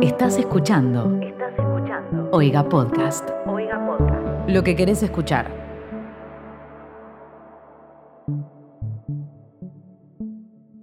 Estás escuchando Estás escuchando. Oiga Podcast. Oiga Podcast. Lo que querés escuchar.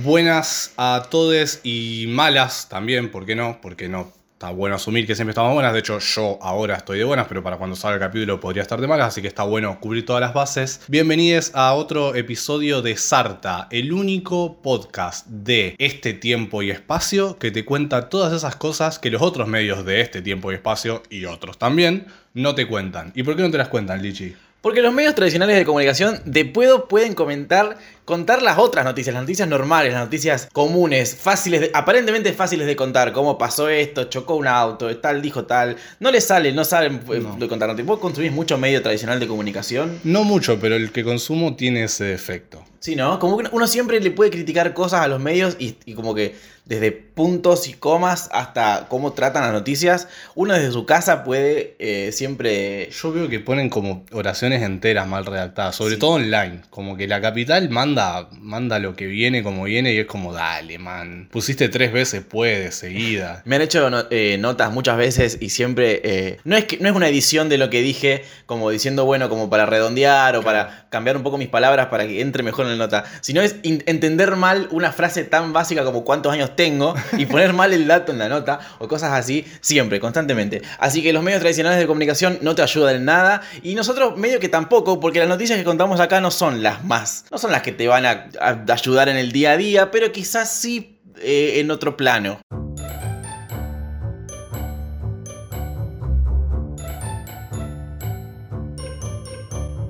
Buenas a todos y malas también, ¿por qué no? Porque no. Está bueno asumir que siempre estamos buenas. De hecho, yo ahora estoy de buenas, pero para cuando salga el capítulo podría estar de malas, así que está bueno cubrir todas las bases. Bienvenidos a otro episodio de Sarta, el único podcast de este tiempo y espacio que te cuenta todas esas cosas que los otros medios de este tiempo y espacio y otros también no te cuentan. ¿Y por qué no te las cuentan, Lichi? Porque los medios tradicionales de comunicación de puedo pueden comentar, contar las otras noticias, las noticias normales, las noticias comunes, fáciles, de- aparentemente fáciles de contar, cómo pasó esto, chocó un auto, tal dijo tal. No les sale, no saben eh, No. de contar noticias. Vos consumís mucho medio tradicional de comunicación. No mucho, pero el que consumo tiene ese defecto. Sí, ¿no? Como que uno siempre le puede criticar cosas a los medios y, y como que desde puntos y comas hasta cómo tratan las noticias, uno desde su casa puede eh, siempre... Yo veo que ponen como oraciones enteras mal redactadas, sobre Sí. todo online. Como que la capital manda, manda lo que viene como viene y es como, dale, man. Pusiste tres veces puede, seguida. Me han hecho no- eh, notas muchas veces y siempre. eh, no, es que, no es una edición de lo que dije, como diciendo, bueno, como para redondear o para cambiar un poco mis palabras para que entre mejor en la nota, sino es entender mal una frase tan básica como cuántos años tengo y poner mal el dato en la nota o cosas así, siempre, constantemente. Así que los medios tradicionales de comunicación no te ayudan en nada y nosotros, medio que tampoco, porque las noticias que contamos acá no son las más, no son las que te van a, a ayudar en el día a día, pero quizás sí eh, en otro plano.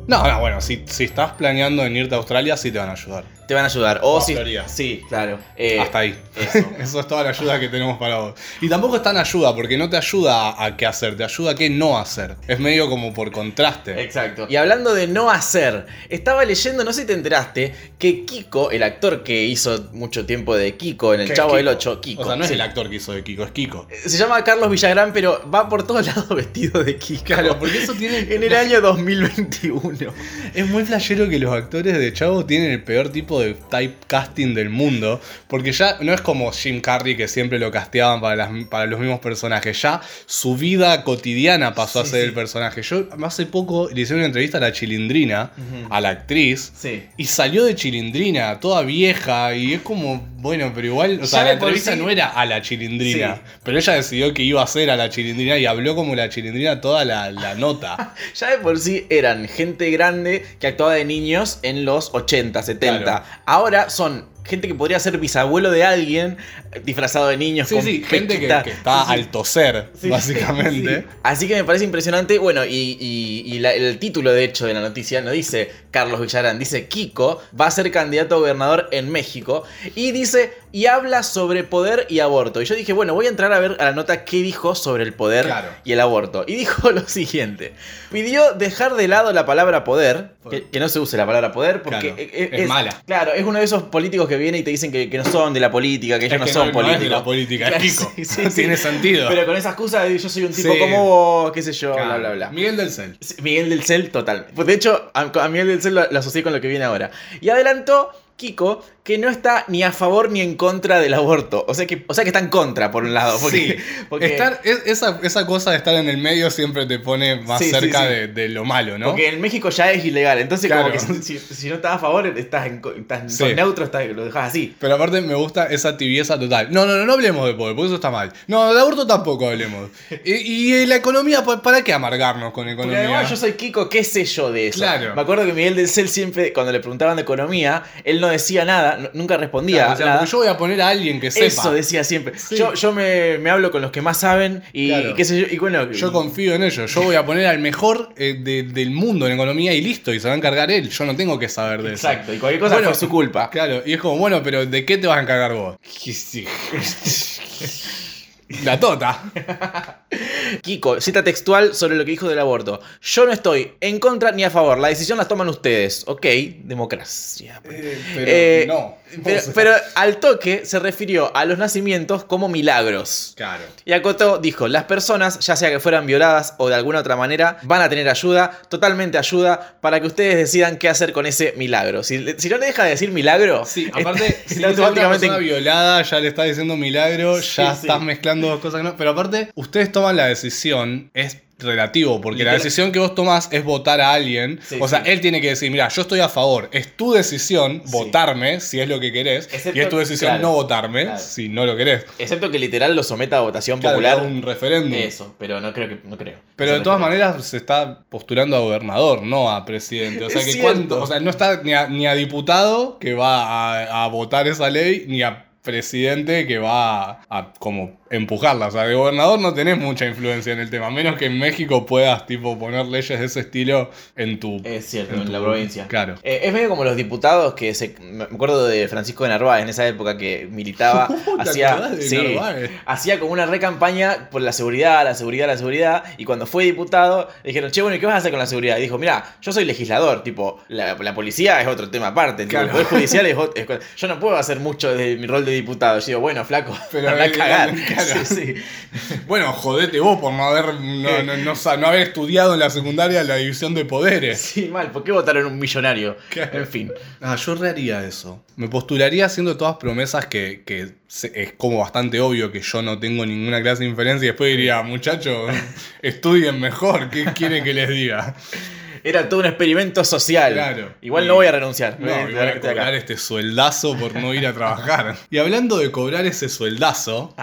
No, no, bueno, si, si estás planeando en irte a Australia, sí te van a ayudar. Te van a ayudar. O O si. Sí, claro. Eh, Hasta ahí. eso. Eso es toda la ayuda que tenemos para vos. Y tampoco es tan ayuda, porque no te ayuda a qué hacer, te ayuda a qué no hacer. Es medio como por contraste. Exacto. Y hablando de no hacer, estaba leyendo, no sé si te enteraste, que Kiko, el actor que hizo mucho tiempo de Kiko en El ¿Qué, Chavo del 8, Kiko. O sea, no es sí. el actor que hizo de Kiko, es Kiko. Se llama Carlos Villagrán, pero va por todos lados vestido de Kiko. Claro, porque eso tiene. En el año 2021. Es muy flashero que los actores de Chavo tienen el peor tipo de typecasting del mundo. Porque ya no es como Jim Carrey que siempre lo casteaban para, las- para los mismos personajes. Ya su vida cotidiana pasó a ser sí. el personaje. Yo hace poco le hice una entrevista a la chilindrina, a la actriz. Sí. Y salió de chilindrina, toda vieja. Y es como, bueno, pero igual. O sea, Ya la entrevista no era a la chilindrina. Pero ella decidió que iba a ser a la chilindrina y habló como la chilindrina toda la, la nota. Ya de por sí eran gente grande que actuaba de niños en los 80, 70. Claro. Ahora son gente que podría ser bisabuelo de alguien disfrazado de niños. Sí, con sí, gente que, está Sí, al toser, Sí, básicamente. sí. Así que me parece impresionante. Bueno, y, y- y la- el título, de hecho, de la noticia no dice Carlos Villarán, dice Kiko va a ser candidato a gobernador en México. Y dice, y habla sobre poder y aborto. Y yo dije, bueno, voy a entrar a ver a la nota qué dijo sobre el poder Claro. y el aborto. Y dijo lo siguiente: pidió dejar de lado la palabra poder, que, que no se use la palabra poder, porque Claro, e- e- es mala. Claro, es uno de esos políticos que viene y te dicen que, que no son de la política, que ellos no que son no- no es de políticos. la política, es Claro, Kiko. sí, sí, No sí. tiene sentido. Pero con esa excusa de yo soy un tipo como vos, qué sé yo, bla, Claro. bla, bla. Miguel del Cel. Miguel del Cel, total. Pues de hecho, a, a Miguel del Cel lo, lo asocié con lo que viene ahora. Y adelantó Kiko que no está ni a favor ni en contra del aborto. O sea que, o sea que está en contra, por un lado. Porque, sí. porque, Estar- es- esa, esa cosa de estar en el medio siempre te pone más Sí, cerca sí. De, de lo malo, ¿no? porque en México ya es ilegal. Entonces, como que si, si no estás a favor, estás en, estás neutro, estás- lo dejas así. Pero aparte me gusta esa tibieza total. No, no, no, no hablemos de poder, porque eso está mal. No, de aborto tampoco hablemos. Y, y la economía, ¿para qué amargarnos con Porque economía? además yo soy Kiko, ¿qué sé yo de eso? Claro. Me acuerdo que Miguel del Cel siempre, cuando le preguntaban de economía, él no decía nada, nunca respondía Claro, o sea, nada. yo voy a poner a alguien que sepa. Eso decía siempre. Sí. Yo, yo me, me hablo con los que más saben y, Claro. y qué sé yo. Y bueno, Yo confío en ellos. Yo voy a poner al mejor eh, de- del mundo en economía y listo. Y se va a encargar él. Yo no tengo que saber de eso. Exacto, y cualquier cosa Bueno, fue su culpa. Claro, y es como, bueno, pero ¿de qué te vas a encargar vos? La tota. Kiko, cita textual sobre lo que dijo del aborto. Yo no estoy en contra ni a favor. La decisión la toman ustedes. Ok, democracia. pero Eh, no. Pero, al toque se refirió a los nacimientos como milagros. Claro. Y acotó, dijo, las personas, ya sea que fueran violadas o de alguna otra manera, van a tener ayuda, totalmente ayuda, para que ustedes decidan qué hacer con ese milagro. Si, no le deja de decir milagro, Sí, aparte, si es una automáticamente... persona violada, ya le está diciendo milagro, ya sí. estás mezclando dos cosas que no. Pero aparte, ustedes toman la decisión, es relativo, porque la decisión que vos tomás es votar a alguien. Sí, o sea, sí. él tiene que decir, mira, yo estoy a favor, es tu decisión Sí. votarme si es lo que querés, Excepto- y es tu decisión claro, no votarme claro. si no lo querés. Excepto que literal lo someta a votación Claro, popular. un referéndum. Eso, pero no creo que... No creo. Pero Eso de todas maneras se está postulando a gobernador, no a presidente. O sea Es que cuánto, o sea, no está ni a, ni a diputado que va a, a votar esa ley, ni a presidente que va a, a como empujarla. O sea, de gobernador no tenés mucha influencia en el tema, a menos que en México puedas tipo poner leyes de ese estilo en tu Es cierto, en, tu- la provincia. Claro. Eh, es medio como los diputados que se. Me acuerdo de Francisco de Narváez en esa época que militaba. ¿Te hacía. de sí, hacía como una recampaña por la seguridad, la seguridad, la seguridad. Y cuando fue diputado, le dijeron, che, bueno, ¿y qué vas a hacer con la seguridad? Y dijo, mira, yo soy legislador, tipo, la, la policía es otro tema aparte, Claro. el poder judicial es otro. es- yo no puedo hacer mucho desde mi rol de diputado. Yo digo, bueno, flaco, Pero a cagar. Claro. Sí, sí. Bueno, jodete vos por no haber, no, no- no sa- no haber estudiado en la secundaria la división de poderes. Sí, mal, ¿por qué votaron un millonario? En fin. Ah, yo reharía eso. Me postularía haciendo todas promesas que, que se- es como bastante obvio que yo no tengo ninguna clase de inferencia y después diría, muchachos, estudien mejor, ¿qué quieren que les diga? Era todo un experimento social. Claro. Igual Y- no voy a renunciar. No, Voy a acá. cobrar este sueldazo por no ir a trabajar. Y hablando de cobrar ese sueldazo,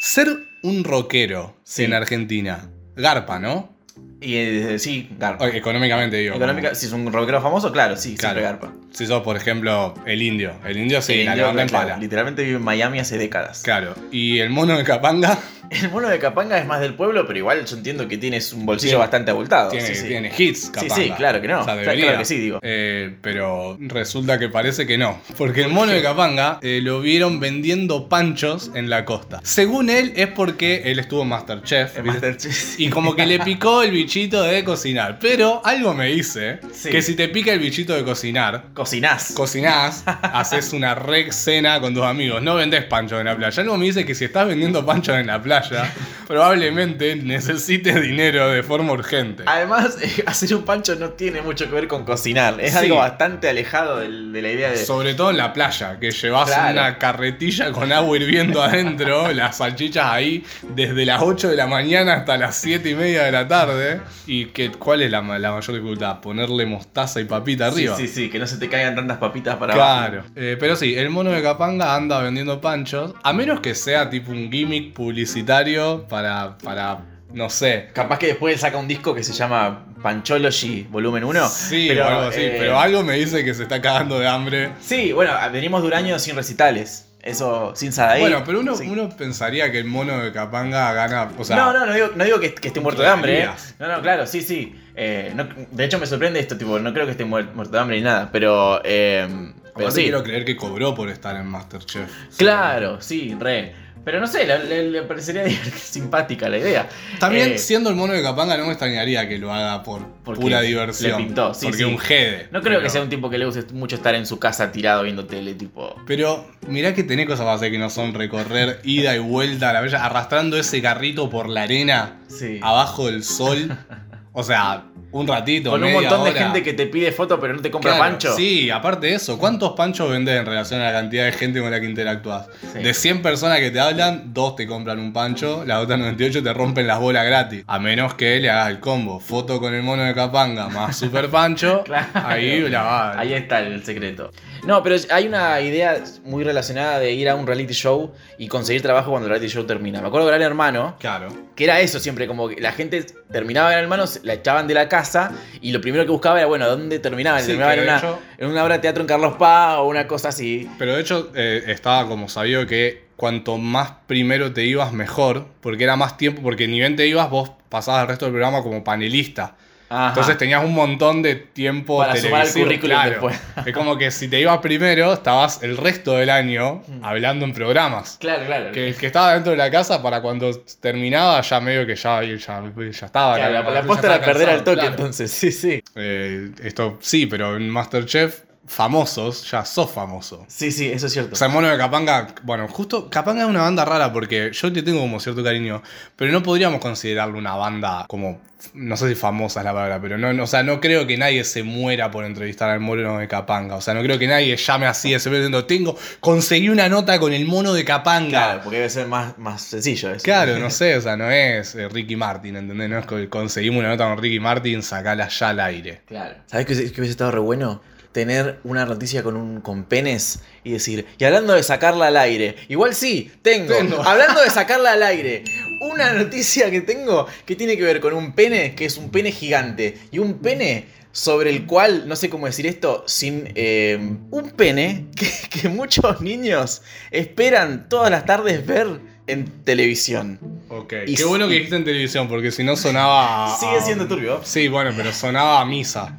ser un rockero Sí. en Argentina, garpa, ¿no? Y eh, sí, garpa. Económicamente digo. Económica, como- si es un rockero famoso, claro, sí, Claro. siempre garpa. Si sos, por ejemplo, el indio. El indio sí, Sí, la levanta en claro, pala. Literalmente vive en Miami hace décadas. Claro. Y el mono de Capanga El mono de Capanga es más del pueblo, pero igual yo entiendo que tienes un bolsillo Tiene- bastante abultado. tiene, sí, sí. tiene hits, Sí, Capanga. sí, claro que no. O sea, Claro- debería. claro que sí, digo. Eh, pero resulta que parece que no. Porque el mono de Capanga eh, lo vieron vendiendo panchos en la costa. Según él, es porque él estuvo en Masterchef. En. Masterchef. Y como que le picó el bichito de cocinar. Pero algo me dice Sí. que si te pica el bichito de cocinar, Cocinás. cocinás, haces una re cena con tus amigos. No vendés panchos en la playa. Algo me dice que si estás vendiendo panchos en la playa, probablemente necesites dinero de forma urgente. Además, hacer un pancho no tiene mucho que ver con cocinar. Es Sí. algo bastante alejado de la idea de. Sobre todo en la playa, que llevas Claro. una carretilla con agua hirviendo adentro, las salchichas ahí desde las 8 de la mañana hasta las 7 y media de la tarde. ¿Y que, cuál es la, ma- la mayor dificultad? Ponerle mostaza y papita Sí, arriba. sí, sí, que no se te caigan tantas papitas para abajo. Claro. Eh, pero sí, el mono de Capanga anda vendiendo panchos, a menos que sea tipo un gimmick publicitario para, para no sé. Capaz que después él saca un disco que se llama Panchology Volumen 1. Sí, pero, algo así, eh, pero algo me dice que se está cagando de hambre. Sí, bueno, venimos de un año sin recitales. Eso, sin Sadaí. Bueno, pero uno, Sí. uno pensaría que el mono de Capanga gana. O sea, no, no, no digo, no digo que, que esté muerto de hambre, ¿eh? No, no, claro, sí, sí. Eh, no- de hecho, me sorprende esto, tipo, no creo que esté muer- muerto de hambre ni nada, pero. eh, pero sí. quiero creer que cobró por estar en Masterchef. Claro, sí, re. Pero no sé, le, le- le parecería simpática la idea. También, Eh, siendo el mono de Capanga, no me extrañaría que lo haga por pura le diversión. pintó, sí, porque sí. un jede. No creo que sea un tipo que le guste mucho estar en su casa tirado viendo tele, tipo. Pero mirá que tenés cosas para hacer que no son recorrer ida y vuelta a la bella, arrastrando ese carrito por la arena, Sí. abajo del sol. O sea, un ratito. Con un media montón de hora. gente que te pide foto pero no te compra Claro, pancho. Sí, aparte de eso, ¿cuántos panchos vendes en relación a la cantidad de gente con la que interactúas? Sí. De 100 personas que te hablan, dos te compran un pancho, las otras 98 te rompen las bolas gratis. A menos que le hagas el combo, foto con el mono de Capanga más super pancho, Claro. ahí la va. Ahí está el secreto. No, pero hay una idea muy relacionada de ir a un reality show y conseguir trabajo cuando el reality show termina. Me acuerdo de Gran Hermano, Claro. que era eso siempre, como que la gente terminaba Gran Hermano, la echaban de la casa y lo primero que buscaba era, bueno, ¿dónde terminaban? Sí, terminaban en una, hecho- en una obra de teatro en Carlos Paz o una cosa así. Pero de hecho, eh, estaba como sabido que cuanto más primero te ibas, mejor, porque era más tiempo, porque ni bien te ibas, vos pasabas el resto del programa como panelista. Ajá. Entonces tenías un montón de tiempo Para sumar al televisivo, currículum claro. después. Es como que si te ibas primero, estabas el resto del año hablando en programas. Claro, claro. Que el que estaba dentro de la casa, para cuando terminaba, ya medio que ya, ya, ya estaba. Claro, la, la posta era perder al toque claro. entonces, sí, sí. Eh, esto sí, pero en Masterchef famosos, ya sos famoso. Sí, sí, eso es cierto. O sea, Mono de Capanga, bueno, justo Capanga es una banda rara porque yo le tengo como cierto cariño, pero no podríamos considerarlo una banda como, no sé si famosa es la palabra, pero no, no- o sea, no creo que nadie se muera por entrevistar al Mono de Capanga. O sea, no creo que nadie llame así de ese diciendo, tengo, conseguí una nota con el Mono de Capanga. claro, porque debe ser más, más sencillo eso. Claro, no sé, o sea, no es eh, Ricky Martin, ¿entendés? No es que conseguimos una nota con Ricky Martin, sacala ya al aire. Claro. ¿Sabes qué, qué hubiese estado re bueno? Tener una noticia con, un, con penes y decir, y hablando de sacarla al aire, igual sí, tengo, Tengo. hablando de sacarla al aire, una noticia que tengo que tiene que ver con un pene que es un pene gigante y un pene sobre el cual, no sé cómo decir esto, sin eh, un pene que, que muchos niños esperan todas las tardes ver en televisión. Ok, Y qué bueno que dijiste en televisión, porque si no sonaba. a- Sigue siendo turbio. Sí, bueno, pero sonaba a misa.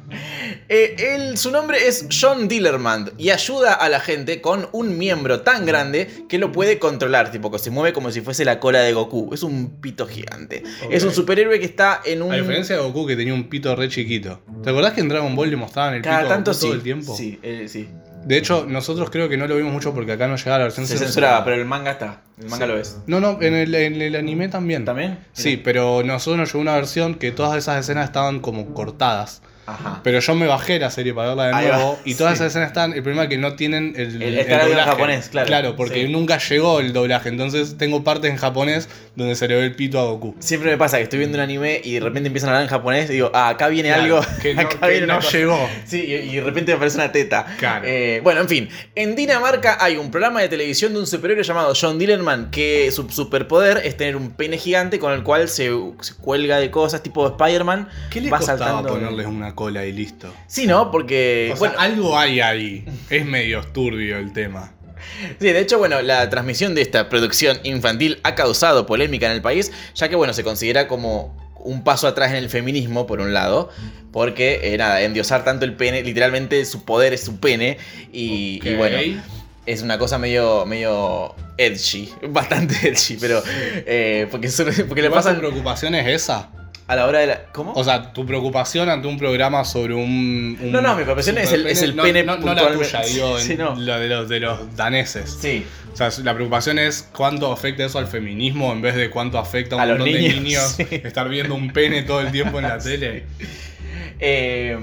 Eh, él- su nombre es John Dillermand y ayuda a la gente con un miembro tan grande que lo puede controlar, tipo que se mueve como si fuese la cola de Goku. Es un pito gigante. Es un superhéroe que está en un... A diferencia de Goku que tenía un pito re chiquito. ¿Te acordás que en Dragon Ball le mostraban el Cada pito tanto Goku todo sí. el tiempo? Sí, eh, sí. De hecho, nosotros creo que no lo vimos mucho porque acá no llegaba la versión Se censuraba, pero el manga está. El manga Sí. lo es. No, no, en el, en el anime también. ¿También? Sí, pero nosotros nos llegó una versión que todas esas escenas estaban como cortadas. Ajá. Pero yo me bajé la serie para verla de Ahí nuevo va, y todas sí. esas escenas están. El problema es que no tienen el, El- el en japonés, claro. Claro, porque Sí. nunca llegó el doblaje. Entonces tengo partes en japonés donde se le ve el pito a Goku. Siempre me pasa que estoy viendo un anime y de repente empiezan a hablar en japonés y digo, ah, acá viene Claro, algo. que no, acá que viene no cosa. llegó. Sí, y, y de repente aparece una teta. Claro. Eh, bueno, en fin. En Dinamarca hay un programa de televisión de un superhéroe llamado John Dillerman que su superpoder es tener un pene gigante con el cual se, se cuelga de cosas tipo Spider-Man. ¿Qué le va costaba saltando. ponerles una cola y listo? Sí, ¿no? Porque. O sea, bueno, algo hay ahí. Es medio turbio el tema. Sí, de hecho, bueno, la transmisión de esta producción infantil ha causado polémica en el país, ya que, bueno, se considera como un paso atrás en el feminismo, por un lado, porque, eh, nada, endiosar tanto el pene, literalmente su poder es su pene, y, bueno, es una cosa medio, medio edgy, bastante edgy, pero, eh, porque, porque le ¿Igual tu pasan preocupación es esa? A la hora de la... ¿Cómo? O sea, tu preocupación ante un programa sobre un. un No, no, mi preocupación es el- es el no, pene No, no la tuya, digo, Sí, en no. la de los, de los daneses. sí. O sea, la preocupación es cuánto afecta eso al feminismo en vez de cuánto afecta a un A montón de niños, niños sí. estar viendo un pene todo el tiempo en la tele. Eh,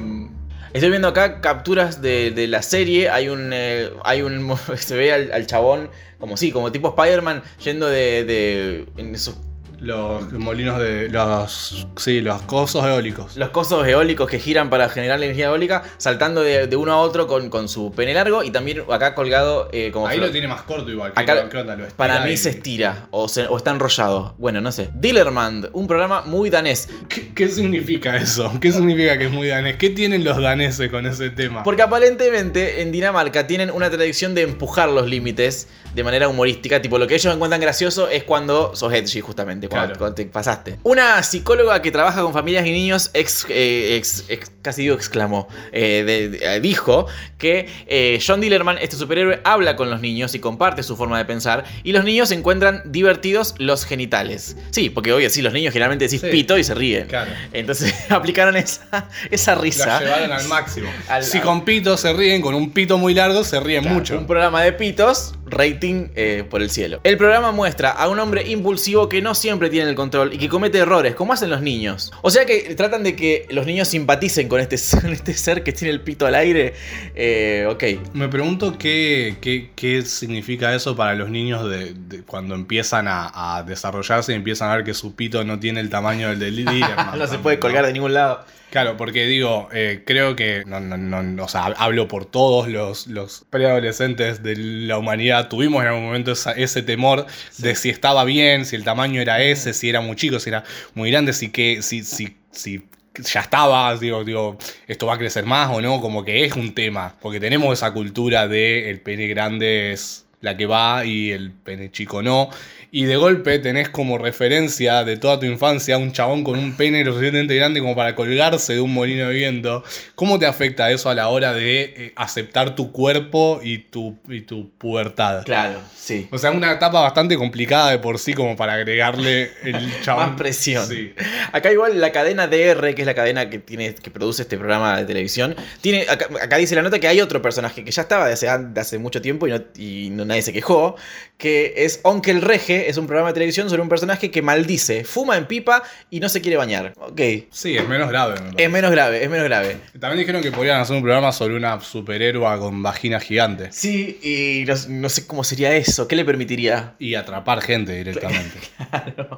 estoy viendo acá capturas de, de la serie. Hay un. eh, hay un. Se ve al, al chabón como sí, como tipo Spider-Man yendo de. de en esos- Los molinos de. Los. Sí, los cosos eólicos. los cosos eólicos que giran para generar la energía eólica, saltando de, de uno a otro con, con su pene largo y también acá colgado eh, como. Ahí lo tiene más corto igual. que Acá- lo- que onda, lo estira Para mí y- se estira o, se- o está enrollado. Bueno, no sé. Dillermand, un programa muy danés. ¿Qué, qué significa eso? ¿Qué significa que es muy danés? ¿Qué tienen los daneses con ese tema? Porque aparentemente en Dinamarca tienen una tradición de empujar los límites de manera humorística. Tipo, lo que ellos encuentran gracioso es cuando sos edgy, justamente, cuando, Claro. cuando te pasaste. Una psicóloga que trabaja con familias y niños ex, eh, ex- ex- casi digo exclamó, eh, de- de- eh, dijo que eh, John Dillerman, este superhéroe, habla con los niños y comparte su forma de pensar. Y los niños encuentran divertidos los genitales. Sí, porque obvio, sí, los niños generalmente decís Sí. pito y se ríen. Claro. Entonces aplicaron esa, esa risa. La llevaron al máximo. Al- si con pito se ríen, con un pito muy largo se ríen Claro, mucho. Un programa de pitos, rating eh, por el cielo. El programa muestra a un hombre impulsivo que no siempre tiene el control y que comete errores, como hacen los niños. O sea que tratan de que los niños simpaticen con este, con este ser que tiene el pito al aire. Eh, ok. Me pregunto qué, qué, qué significa eso para los niños de, de cuando empiezan a, a desarrollarse y empiezan a ver que su pito no tiene el tamaño del de Lieberman. no se puede colgar de ningún lado. Claro, porque digo, eh, creo que, no, no, no, o sea, hablo por todos los, los preadolescentes de la humanidad, tuvimos en algún momento esa- ese temor de si estaba bien, si el tamaño era ese, si era muy chico, si era muy grande, si que, si, si, si ya estaba, digo, digo, esto va a crecer más o no, como que es un tema, porque tenemos esa cultura de el pene grande es la que va y el pene chico no. Y de golpe tenés como referencia de toda tu infancia un chabón con un pene lo suficientemente grande como para colgarse de un molino de viento. ¿Cómo te afecta eso a la hora de eh, aceptar tu cuerpo y tu, y tu pubertad? Claro, sí. O sea, una etapa bastante complicada de por sí como para agregarle el chabón. Más presión. Sí. Acá igual la cadena DR, que es la cadena que tiene que produce este programa de televisión, tiene acá, acá dice la nota que hay otro personaje que ya estaba de hace, de hace mucho tiempo y, no, y no- nadie se quejó, que es Onkel Rege, es un programa de televisión sobre un personaje que maldice, fuma en pipa y no se quiere bañar. Ok. Sí, es menos grave. me. Es menos grave, es menos grave. También dijeron que podrían hacer un programa sobre una superhéroe con vagina gigante. Sí, y no, no sé cómo sería eso, ¿qué le permitiría? Y atrapar gente directamente.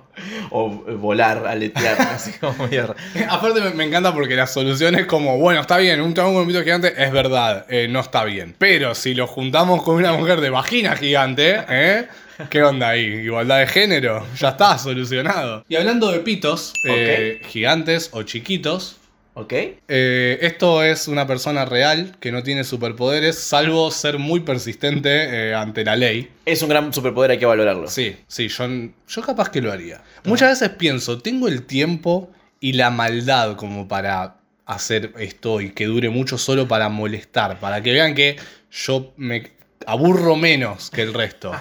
O eh, volar, aletear, no sé cómo mierda. Aparte me, me encanta porque la solución es como, bueno, está bien, un chabón con un pito gigante es verdad, eh, no está bien. Pero si lo juntamos con una mujer de vagina gigante, ¿eh? ¿Qué onda ahí? ¿Igualdad de género? Ya está, solucionado. Y hablando de pitos, eh, gigantes o chiquitos, ¿Ok? eh, esto es una persona real que no tiene superpoderes, salvo ser muy persistente eh, ante la ley. Es un gran superpoder, hay que valorarlo. Sí, sí, yo, yo capaz que lo haría. Muchas veces pienso, tengo el tiempo y la maldad como para hacer esto y que dure mucho solo para molestar, para que vean que yo me aburro menos que el resto.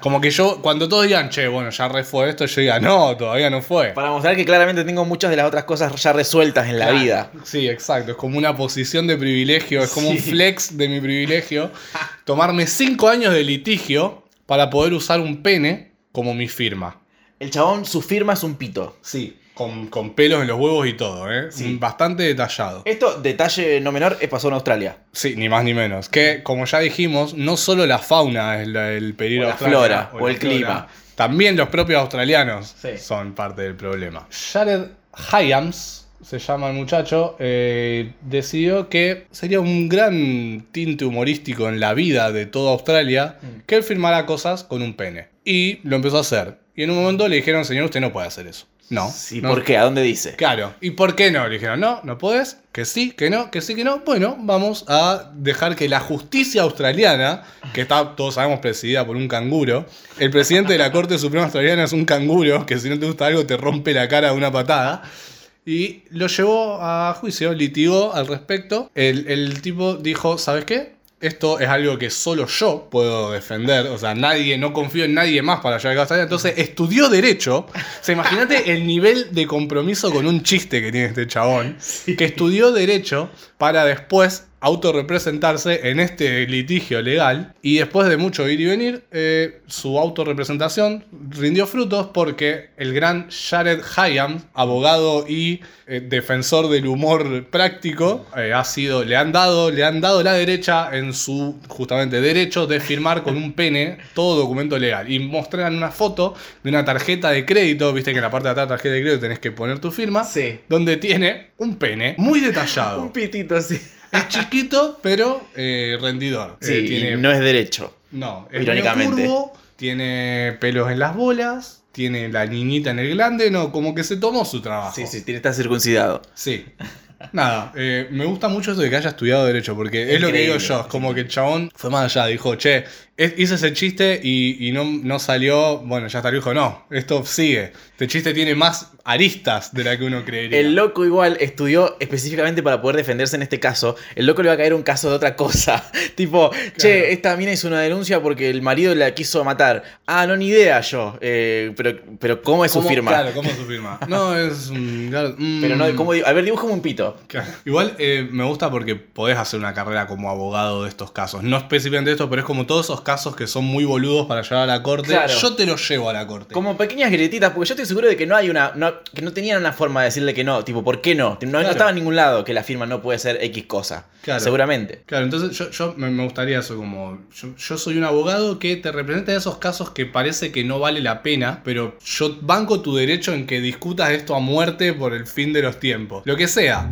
Como que yo, cuando todos digan, che, bueno, ya re fue esto, yo diga, no, todavía no fue. Para mostrar que claramente tengo muchas de las otras cosas ya resueltas en la Claro. vida. Sí, exacto. Es como una posición de privilegio, es como un flex de mi privilegio. Tomarme cinco años de litigio para poder usar un pene como mi firma. El chabón, su firma es un pito. Sí. Con, con pelos en los huevos y todo, ¿eh? Sí. Bastante detallado. Esto, detalle no menor, es pasó en Australia. Sí, ni más ni menos. Que, como ya dijimos, no solo la fauna es la- el peligro O la flora, o el clima. También los propios australianos Sí. son parte del problema. Jared Hyams, se llama el muchacho, eh, decidió que sería un gran tinte humorístico en la vida de toda Australia Mm. que él firmara cosas con un pene. Y lo empezó a hacer. Y en un momento le dijeron, señor, usted no puede hacer eso. No. Sí, no. ¿por qué? ¿A dónde dice? Claro. ¿Y por qué no? Le dijeron, no, no podés, que sí, que no, que sí, que no. Bueno, vamos a dejar que la justicia australiana, que está, todos sabemos, presidida por un canguro, el presidente de la Corte Suprema Australiana es un canguro, que si no te gusta algo te rompe la cara de una patada. Y lo llevó a juicio, litigó al respecto. El, el tipo dijo, ¿sabes qué? Esto es algo que solo yo puedo defender. O sea, nadie, no confío en nadie más para llegar a casa. Entonces estudió Derecho. O sea, imagínate el nivel de compromiso con un chiste que tiene este chabón. Que estudió Derecho para después autorrepresentarse en este litigio legal. Y después de mucho ir y venir, eh, su autorrepresentación rindió frutos porque el gran Jared Hyam, abogado y eh, defensor del humor práctico, eh, ha sido, le han dado, le han dado la derecha en su justamente derecho de firmar con un pene todo documento legal. Y mostraron una foto de una tarjeta de crédito, viste que en la parte de atrás de la tarjeta de crédito tenés que poner tu firma, Sí. donde tiene un pene muy detallado. Un pitito así. Es chiquito, pero eh, rendidor. Sí, Eh, tiene, no es derecho. no, es irónicamente. curvo, tiene pelos en las bolas, tiene la niñita en el glande, no, como que se tomó su trabajo. Sí, sí, tiene está circuncidado. Sí. Nada, eh, me gusta mucho eso de que haya estudiado Derecho, porque es lo que digo yo, es como que el chabón fue más allá, dijo, che, es- hice ese chiste y, y no, no salió, bueno, ya está, dijo, no, esto sigue, este chiste tiene más aristas de la que uno creería. El loco igual estudió específicamente para poder defenderse en este caso. El loco le va a caer un caso de otra cosa. tipo, che, esta mina hizo una denuncia porque el marido la quiso matar. Ah, no, ni idea yo. Eh, pero, pero ¿cómo es su ¿Cómo- firma? Claro, ¿cómo es su firma? No, es un... claro. Pero no. A ver, dibújame un pito. Claro. Igual eh, me gusta porque podés hacer una carrera como abogado de estos casos. No específicamente esto, pero es como todos esos casos que son muy boludos para llevar a la corte. Claro. Yo te los llevo a la corte. Como pequeñas grietitas, porque yo estoy seguro de que no hay una. no- que no tenían una forma de decirle que no. Tipo, ¿por qué no? No, no Claro. estaba en ningún lado que la firma no puede ser X cosa. Claro. Seguramente. Claro, entonces yo, yo me, me gustaría eso como... Yo, yo soy un abogado que te representa en esos casos que parece que no vale la pena, pero yo banco tu derecho en que discutas esto a muerte por el fin de los tiempos. Lo que sea.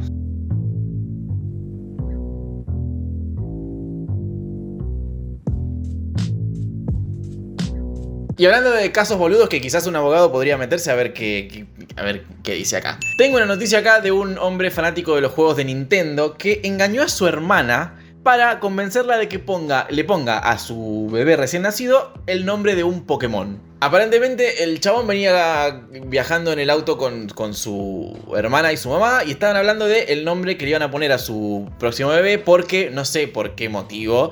Y hablando de casos boludos que quizás un abogado podría meterse a ver qué, a ver qué dice acá. Tengo una noticia acá de un hombre fanático de los juegos de Nintendo que engañó a su hermana para convencerla de que ponga, le ponga a su bebé recién nacido el nombre de un Pokémon. Aparentemente el chabón venía viajando en el auto con, con su hermana y su mamá y estaban hablando de el nombre que le iban a poner a su próximo bebé porque no sé por qué motivo,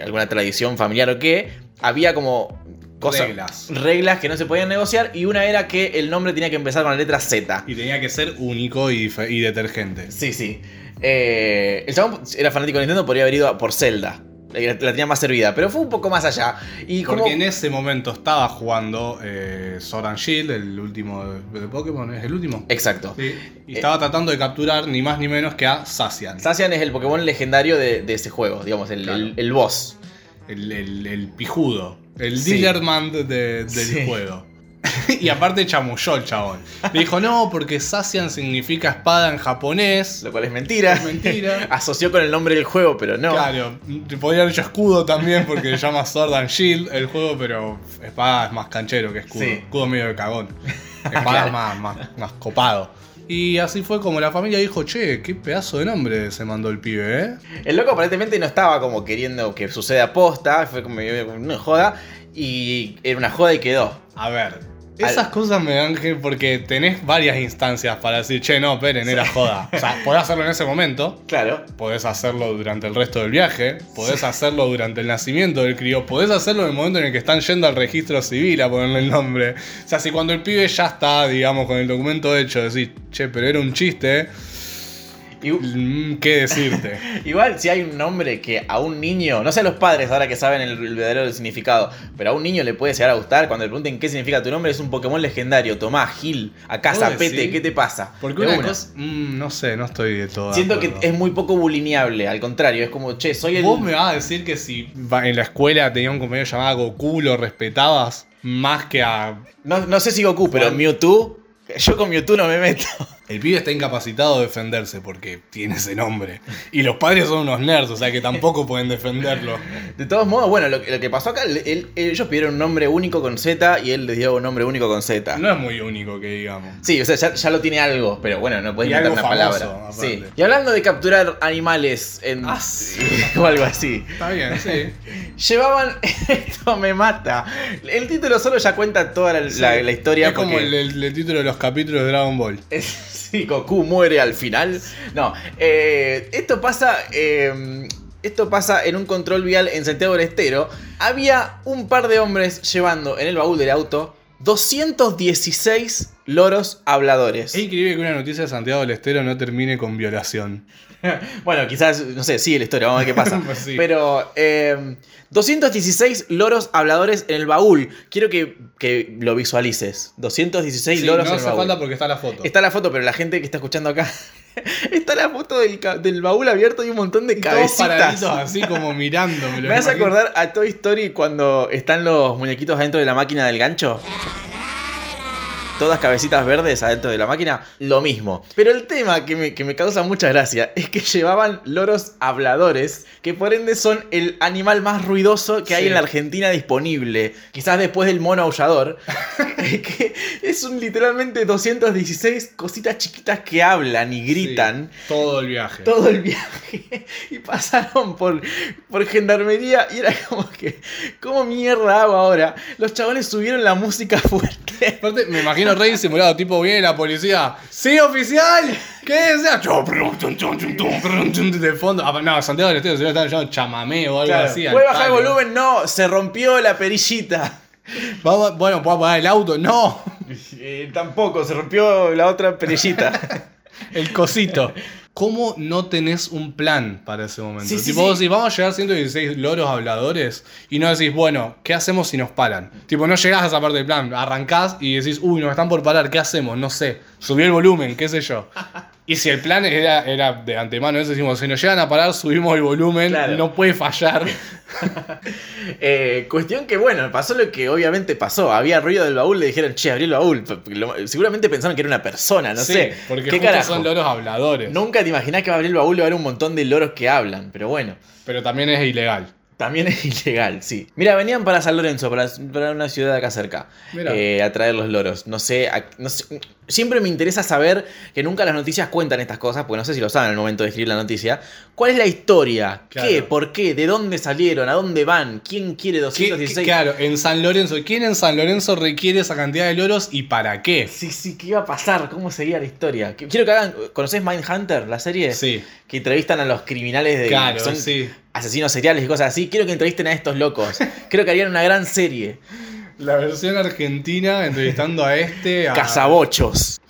alguna tradición familiar o qué, había como cosas, Reglas. reglas que no se podían negociar y una era que el nombre tenía que empezar con la letra Z. Y tenía que ser único y, y detergente. Sí, sí. Eh, el chabón era fanático de Nintendo, podría haber ido por Zelda. La, la tenía más servida, pero fue un poco más allá. Y como, Porque en ese momento estaba jugando eh, Sword and Shield, el último de, de Pokémon, ¿es el último? Exacto. Sí. Y estaba tratando de capturar ni más ni menos que a Sacian. Sacian es el Pokémon legendario de, de ese juego, digamos, el, Claro. el- el boss. El, el- el pijudo. El Sí. Dealerman de- del Sí. juego. y aparte chamulló el chabón. Le dijo, no, porque Sacian significa espada en japonés. Lo cual es mentira. Es mentira. Asoció con el nombre del juego, pero no. Claro, te podría haber hecho escudo también porque se llama Sword and Shield el juego, pero espada es más canchero que escudo. Sí. Escudo medio de cagón. Espada Claro. es más, más, más copado. Y así fue como la familia dijo, che, qué pedazo de nombre se mandó el pibe, ¿eh? El loco aparentemente no estaba como queriendo que suceda posta, fue como una joda. Y era una joda y quedó. A ver, esas cosas me dan que porque tenés varias instancias para decir, che, no, esperen, era joda. O sea, podés hacerlo en ese momento, Claro. podés hacerlo durante el resto del viaje, podés hacerlo durante el nacimiento del crío, podés hacerlo en el momento en el que están yendo al registro civil a ponerle el nombre. O sea, si cuando el pibe ya está, digamos, con el documento hecho, decís, che, pero era un chiste, Y- mm, ¿qué decirte? Igual si hay un nombre que a un niño, no sé a los padres ahora que saben el, el verdadero significado, pero a un niño le puede llegar a gustar cuando le pregunten qué significa tu nombre, es un Pokémon legendario, Tomás, Gil, acá ¿Vos Zapete? ¿qué te pasa? Porque una una. cosa, mm, no sé, no estoy de todo. Siento que es muy poco bulineable, al contrario, es como, che, soy el... ¿Vos me vas a decir que si en la escuela tenía un compañero llamado Goku, lo respetabas más que a. No, no sé si Goku, pero Mewtwo, yo con Mewtwo no me meto. El pibe está incapacitado de defenderse porque tiene ese nombre. Y los padres son unos nerds, o sea que tampoco pueden defenderlo. De todos modos, bueno, lo, que- lo que pasó acá, él- ellos pidieron un nombre único con Z y él les dio un nombre único con Z. No es muy único que digamos. Sí, o sea, ya, ya lo tiene algo, pero bueno, no puedes inventar una famoso, palabra. Sí. Y hablando de capturar animales en Ah, sí. o algo así. Está bien, sí. Llevaban. Esto me mata. El título solo ya cuenta toda la, la- la historia. Es como el, el- el título de los capítulos de Dragon Ball. es- sí, Goku muere al final. No. eh, esto pasa. eh, esto pasa en un control vial en Santiago del Estero. Había un par de hombres llevando en el baúl del auto 216 loros habladores. Es increíble que una noticia de Santiago del Estero no termine con violación. Bueno, quizás, no sé, sigue la historia, vamos a ver qué pasa. Pues sí. Pero eh, 216 loros habladores en el baúl. Quiero que, que lo visualices. 216 Sí, loros no en el hace baúl. falta porque está la foto. Está la foto, pero la gente que está escuchando acá. está la foto del, del baúl abierto y un montón de Todos cabecitas. paraditos así como mirándome. Me hace acordar a Toy Story cuando están los muñequitos adentro de la máquina del gancho. Todas cabecitas verdes adentro de la máquina, lo mismo. Pero el tema que me, que me causa mucha gracia es que llevaban loros habladores, que por ende son el animal más ruidoso que hay Sí. en la Argentina disponible. Quizás después del mono aullador. que es un literalmente 216 cositas chiquitas que hablan y gritan Sí, todo el viaje. todo el viaje y pasaron por, por gendarmería y era como que, ¿cómo mierda hago ahora? Los chabones subieron la música fuerte. Aparte, me imagino Rey simulado, tipo, viene la policía. ¡Sí, oficial! ¿Qué desea? De fondo. Ah, No, Santiago del Estero se estaba llamando chamamé o algo Claro, así. ¿Puede bajar el volumen? No, se rompió la perillita. Bueno, ¿puedo apagar el auto? No. Eh, tampoco, se rompió la otra perillita. El cosito. ¿Cómo no tenés un plan para ese momento? Sí, tipo, sí. vos decís, vamos a llegar a 116 loros habladores y no decís, bueno, ¿qué hacemos si nos paran? Tipo, no llegás a esa parte del plan, arrancás y decís, uy, nos están por parar, ¿qué hacemos? No sé, subí el volumen, qué sé yo. Y si el plan era, era de antemano, eso decimos, si nos llegan a parar, subimos el volumen, Claro. no puede fallar. Eh, cuestión que, bueno, pasó lo que obviamente pasó. Había ruido del baúl, le dijeron, che, abrí el baúl. Seguramente pensaron que era una persona, no Sí, sé. porque ¿Qué carajo? son loros habladores. Nunca te imaginás que va a abrir el baúl y va a haber un montón de loros que hablan, pero bueno. Pero también es ilegal. También es ilegal, sí. Mira, venían para San Lorenzo, para, para una ciudad acá cerca, eh, a traer los loros. No sé, a- no sé, Siempre me interesa saber que nunca las noticias cuentan estas cosas, porque no sé si lo saben al momento de escribir la noticia. ¿Cuál es la historia? Claro. ¿Qué? ¿Por qué? ¿De dónde salieron? ¿A dónde van? ¿Quién quiere ¿Qué- 216? qué- claro, en San Lorenzo. ¿Quién en San Lorenzo requiere esa cantidad de loros y para qué? Sí, sí, ¿qué iba a pasar? ¿Cómo seguía la historia? Quiero que hagan. ¿Conocés Mindhunter, la serie? Sí, Que entrevistan a los criminales de. claro, son sí. asesinos seriales y cosas así. Quiero que entrevisten a estos locos. Creo que harían una gran serie. La versión argentina entrevistando a este. A... Cazabochos.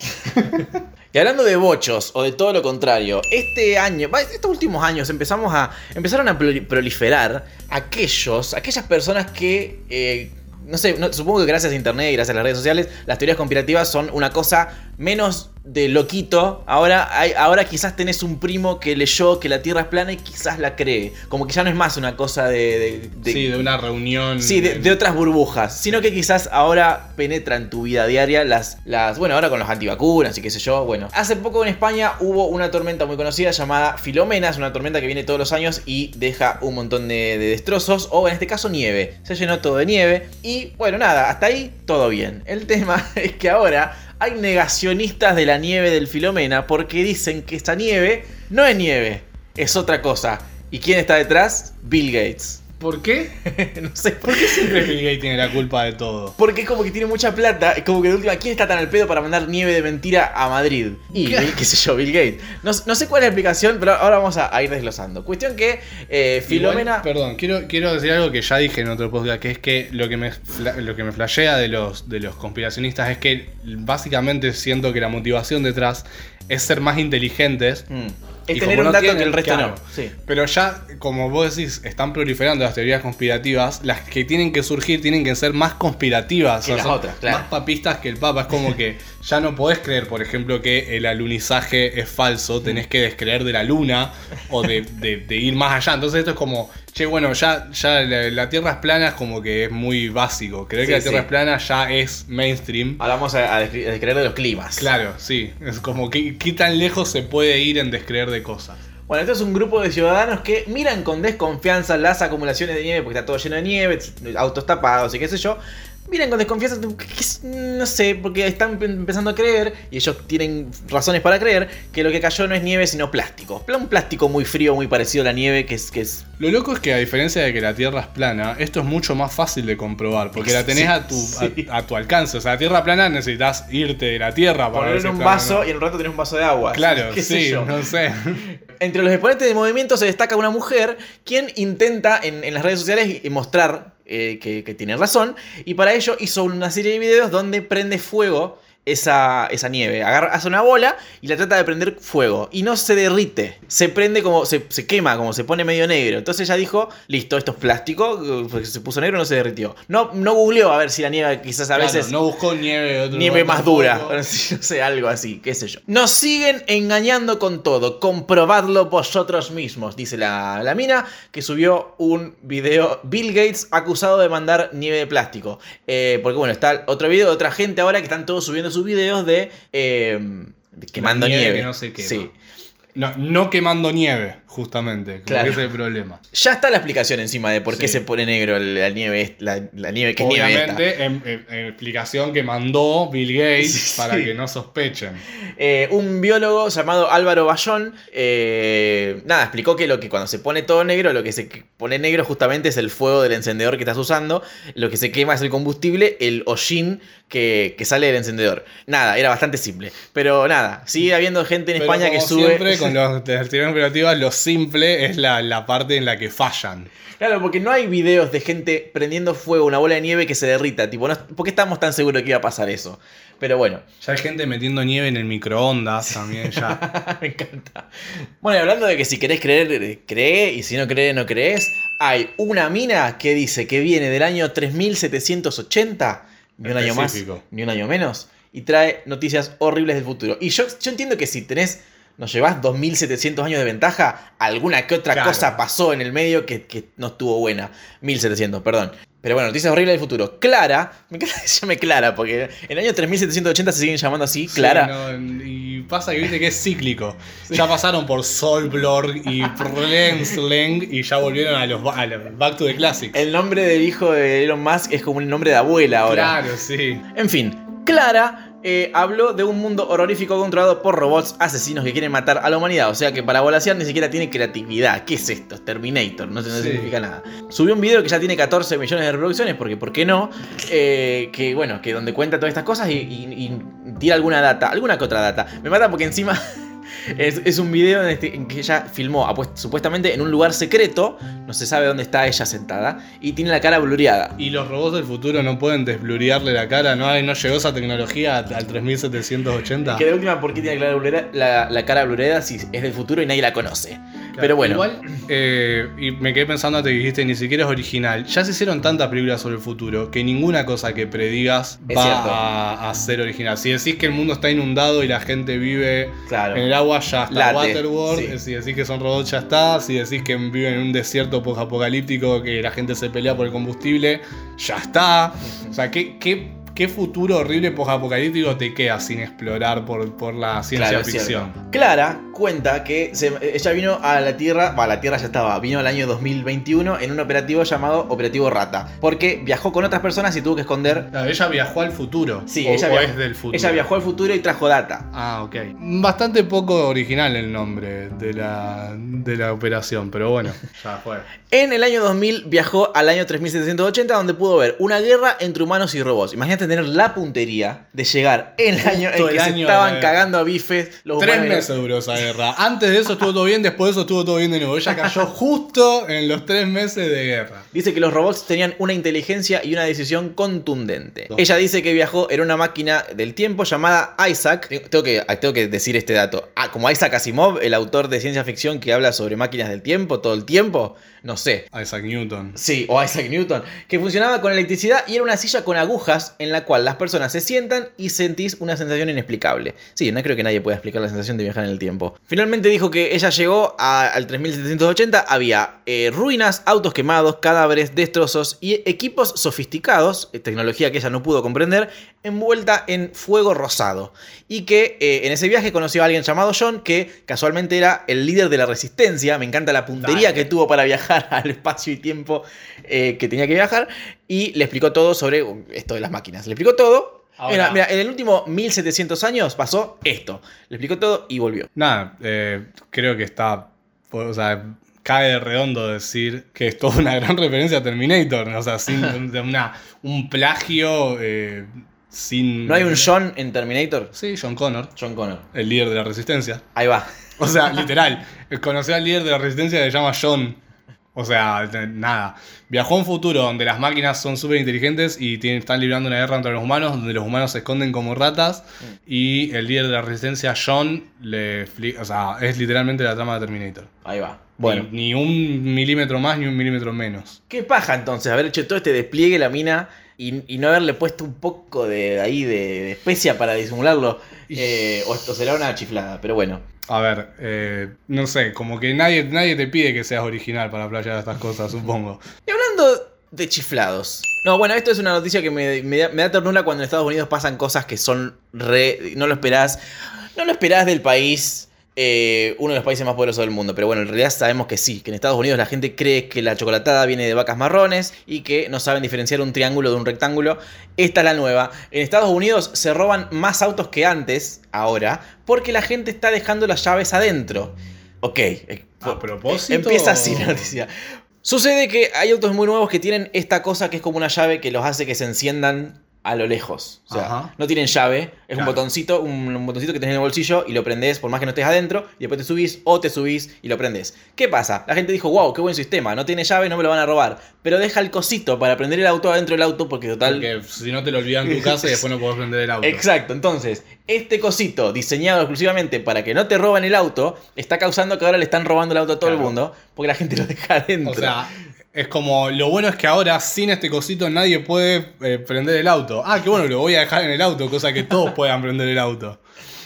Y hablando de bochos, o de todo lo contrario, este año, estos últimos años empezamos a, empezaron a proli- proliferar aquellos, aquellas personas que, eh, no sé, supongo que gracias a internet y gracias a las redes sociales, las teorías conspirativas son una cosa menos de loquito. Ahora, hay, ahora quizás tenés un primo que leyó que la Tierra es plana y quizás la cree. Como que ya no es más una cosa de... de- de- Sí, de una reunión. Sí, de, de otras burbujas, sino que quizás ahora penetra en tu vida diaria las, las, bueno, ahora con los antivacunas y qué sé yo, bueno. Hace poco en España hubo una tormenta muy conocida llamada Filomena, es una tormenta que viene todos los años y deja un montón de, de destrozos, o en este caso nieve, se llenó todo de nieve y bueno, nada, hasta ahí todo bien. El tema es que ahora hay negacionistas de la nieve del Filomena porque dicen que esta nieve no es nieve, es otra cosa. ¿Y quién está detrás? Bill Gates. ¿Por qué? no sé ¿Por qué siempre Bill Gates tiene la culpa de todo? Porque es como que tiene mucha plata. Es como que de última, ¿quién está tan al pedo para mandar nieve de mentira a Madrid? Y ¿Qué? Sé yo, Bill Gates. No, no sé cuál es la explicación, pero ahora vamos a, a ir desglosando. Cuestión que eh, Filomena. Igual, perdón, quiero, quiero decir algo que ya dije en otro podcast, que es que lo que me, lo que me flashea de los, de los conspiracionistas es que básicamente siento que la motivación detrás es ser más inteligentes. Mm, Y es tener como un no dato tienen- que el resto claro. no. Sí. Pero ya, como vos decís, están proliferando las teorías conspirativas. Las que tienen que surgir tienen que ser más conspirativas. Que las otras, claro. Más papistas que el Papa. Es como que ya no podés creer, por ejemplo, que el alunizaje es falso. Tenés que descreer de la luna o de, de- de ir más allá. Entonces esto es como, che, bueno, ya, ya la, la Tierra es plana es como que es muy básico. Creer Sí, que la Tierra sí. es plana ya es mainstream. Ahora vamos a, a descreer de los climas. Claro, sí. Es como que qué tan lejos se puede ir en descreer de cosas. Bueno, esto es un grupo de ciudadanos que miran con desconfianza las acumulaciones de nieve porque está todo lleno de nieve, autos tapados y qué sé yo. Miran con desconfianza, no sé, porque están em- empezando a creer, y ellos tienen razones para creer, que lo que cayó no es nieve sino plástico. Un plástico muy frío, muy parecido a la nieve, que es... Que es Lo loco es que a diferencia de que la Tierra es plana, esto es mucho más fácil de comprobar, porque la tenés Sí, a, tu, sí. a, a tu alcance. O sea, la Tierra plana necesitas irte de la Tierra para poner un plana vaso no. y en un rato tenés un vaso de agua. Claro, qué sé sí, yo. no sé. Entre los exponentes del movimiento se destaca una mujer quien intenta en, en las redes sociales y- mostrar eh, que, que tiene razón. Y para ello hizo una serie de videos donde prende fuego esa, esa nieve. Agarra, hace una bola y la trata de prender fuego y no se derrite. Se prende como, se, se quema, como se pone medio negro. Entonces ella dijo, listo, esto es plástico, se puso negro no se derritió. No, no googleó a ver si la nieve quizás a Claro, veces... no buscó nieve de otro Nieve más dura, no sé, algo así, qué sé yo. Nos siguen engañando con todo, comprobadlo vosotros mismos, dice la, la mina, que subió un video, Bill Gates acusado de mandar nieve de plástico. Eh, porque bueno, está otro video de otra gente ahora que están todos subiendo sus videos de, eh, de quemando nieve nieve. que no. Sí. No, no quemando nieve, justamente. Como Claro. que ese es el problema. Ya está la explicación encima de por qué Sí. se pone negro la nieve, la, la nieve que es nieve esta. Obviamente, en, en- en explicación que mandó Bill Gates Sí, para que no sospechen. Eh, un biólogo llamado Álvaro Bayón, eh, nada, explicó que lo que cuando se pone todo negro, lo que se pone negro justamente es el fuego del encendedor que estás usando, lo que se quema es el combustible, el hollín que, que sale del encendedor. Nada, era bastante simple. Pero nada, sigue habiendo gente en Pero España que sube... Siempre con los teorías conspirativas, lo simple es la, la parte en la que fallan. Claro, porque no hay videos de gente prendiendo fuego una bola de nieve que se derrita. Tipo, no, ¿por qué estamos tan seguros que iba a pasar eso? Pero bueno, Ya hay gente metiendo nieve en el microondas también ya. Me encanta. Bueno, y hablando de que si querés creer, cree, y si no crees, no crees, hay una mina que dice que viene del año 3780, ni un año más, ni un año menos, y trae noticias horribles del futuro. Y yo, yo entiendo que si tenés, nos llevás 2700 años de ventaja, alguna que otra Claro. cosa pasó en el medio que, que no estuvo buena. 1700, perdón. Pero bueno, noticias horribles del futuro. Clara, me encanta que se llame Clara, porque en el año 3780 se siguen llamando así, Clara. Sí, no, y pasa que viste que es cíclico. Ya pasaron por Solblorg y Prensling y ya volvieron a los, a los Back to the Classics. El nombre del hijo de Elon Musk es como un nombre de abuela ahora. Claro, sí. En fin, Clara eh, habló de un mundo horrorífico controlado por robots asesinos que quieren matar a la humanidad. O sea que para volasear ni siquiera tiene creatividad. ¿Qué es esto? Terminator, no, no Sí. significa nada. Subió un video que ya tiene 14 millones de reproducciones, porque ¿por qué no? Eh, que bueno, que donde cuenta todas estas cosas y, y- y tira alguna data, alguna que otra data. Me mata porque encima es, es un video en, este- en que ella filmó supuestamente en un lugar secreto, no se sabe dónde está ella sentada, y tiene la cara blureada. Y los robots del futuro no pueden desblurearle la cara, ¿no? no llegó esa tecnología al 3780. Que de última, ¿por qué tiene la cara blureada, la, la cara blureada si es del futuro y nadie la conoce? Pero bueno, Igual, eh, y me quedé pensando antes que dijiste, ni siquiera es original. Ya se hicieron tantas películas sobre el futuro que ninguna cosa que predigas Es va a, a ser original. Si decís que el mundo está inundado y la gente vive claro. en el agua, ya está Late, Waterworld. sí. Si decís que son robots, ya está. Si decís que viven en un desierto post-apocalíptico que la gente se pelea por el combustible, ya está. O sea, ¿qué, qué, qué futuro horrible post-apocalíptico te queda sin explorar por, por la ciencia Claro, ficción? Clara cuenta que se- ella vino a la Tierra, va, la Tierra ya estaba, vino al año 2021 en un operativo llamado Operativo Rata, porque viajó con otras personas y tuvo que esconder. Claro, ella viajó al futuro. Sí, o, ella, o viajó, es del futuro. ella viajó al futuro y trajo data. Ah, ok. Bastante poco original el nombre de la, de la operación, pero bueno, ya fue. En el año 2000 viajó al año 3780 donde pudo ver una guerra entre humanos y robots. Imagínate tener la puntería de llegar el año en que se estaban cagando a bifes los Tres humanos meses duró esa guerra. Antes de eso estuvo todo bien, después de eso estuvo todo bien de nuevo. Ella cayó justo en los tres meses de guerra. Dice que los robots tenían una inteligencia y una decisión contundente. No. Ella dice que viajó en una máquina del tiempo llamada Isaac. Tengo que, tengo que decir este dato. Ah, como Isaac Asimov, el autor de ciencia ficción que habla sobre máquinas del tiempo todo el tiempo. No sé. Isaac Newton. Sí, o Isaac Newton, que funcionaba con electricidad y era una silla con agujas en la cual las personas se sientan y sentís una sensación inexplicable. Sí, no creo que nadie pueda explicar la sensación de viajar en el tiempo. Finalmente dijo que ella llegó a- al 3780, había eh, ruinas, autos quemados, cadáveres, destrozos y equipos sofisticados, eh, tecnología que ella no pudo comprender, envuelta en fuego rosado. Y que eh, en ese viaje conoció a alguien llamado John, que casualmente era el líder de la resistencia. Me encanta la puntería Dale. que tuvo para viajar al espacio y tiempo eh, que tenía que viajar. Y le explicó todo sobre uh, esto de las máquinas. Le explicó todo. Mira, mira, en el último 1700 años pasó esto. Le explicó todo y volvió. Nada, eh, creo que está. O sea, cae de redondo decir que es toda una gran referencia a Terminator. O sea, sin de una, un plagio eh, sin. ¿No hay un John en Terminator? Sí, John Connor, John Connor. el líder de la resistencia. Ahí va. O sea, literal. Conocer al líder de la resistencia se llama John. O sea, nada. Viajó a un futuro donde las máquinas son súper inteligentes y tienen- están librando una guerra entre los humanos, donde los humanos se esconden como ratas. Y el líder de la resistencia, John, le O sea, es literalmente la trama de Terminator. Ahí va. Bueno. Ni, ni un milímetro más ni un milímetro menos. ¿Qué paja entonces? Haber hecho todo este despliegue la mina y, y no haberle puesto un poco de ahí de, de especia para disimularlo. Eh, o esto será una chiflada, pero bueno. A ver, eh, no sé, como que nadie, nadie te pide que seas original para playar estas cosas, supongo. Y hablando de chiflados. No, bueno, esto es una noticia que me, me da, me da ternura cuando en Estados Unidos pasan cosas que son re. No lo esperás. No lo esperás del país. Eh, uno de los países más poderosos del mundo. Pero bueno, en realidad sabemos que sí. Que en Estados Unidos la gente cree que la chocolatada viene de vacas marrones. Y que no saben diferenciar un triángulo de un rectángulo. Esta es la nueva. En Estados Unidos se roban más autos que antes. Ahora. Porque la gente está dejando las llaves adentro. Ok. eh, A propósito. Empieza así la noticia. Sucede que hay autos muy nuevos que tienen esta cosa que es como una llave que los hace que se enciendan a lo lejos. O sea, Ajá. no tienen llave, es un botoncito, un, un botoncito que tenés en el bolsillo y lo prendés por más que no estés adentro, y después te subís o te subís y lo prendés. ¿Qué pasa? La gente dijo, wow, qué buen sistema, no tiene llave, no me lo van a robar. Pero deja el cosito para prender el auto adentro del auto porque total... Porque si no te lo olvidas en tu casa y después no podés prender el auto. Exacto, entonces, este cosito diseñado exclusivamente para que no te roben el auto, está causando que ahora le están robando el auto a todo el mundo, porque la gente lo deja adentro. O sea, es como, lo bueno es que ahora sin este cosito nadie puede eh, prender el auto. Ah, qué bueno, lo voy a dejar en el auto, cosa que todos puedan prender el auto.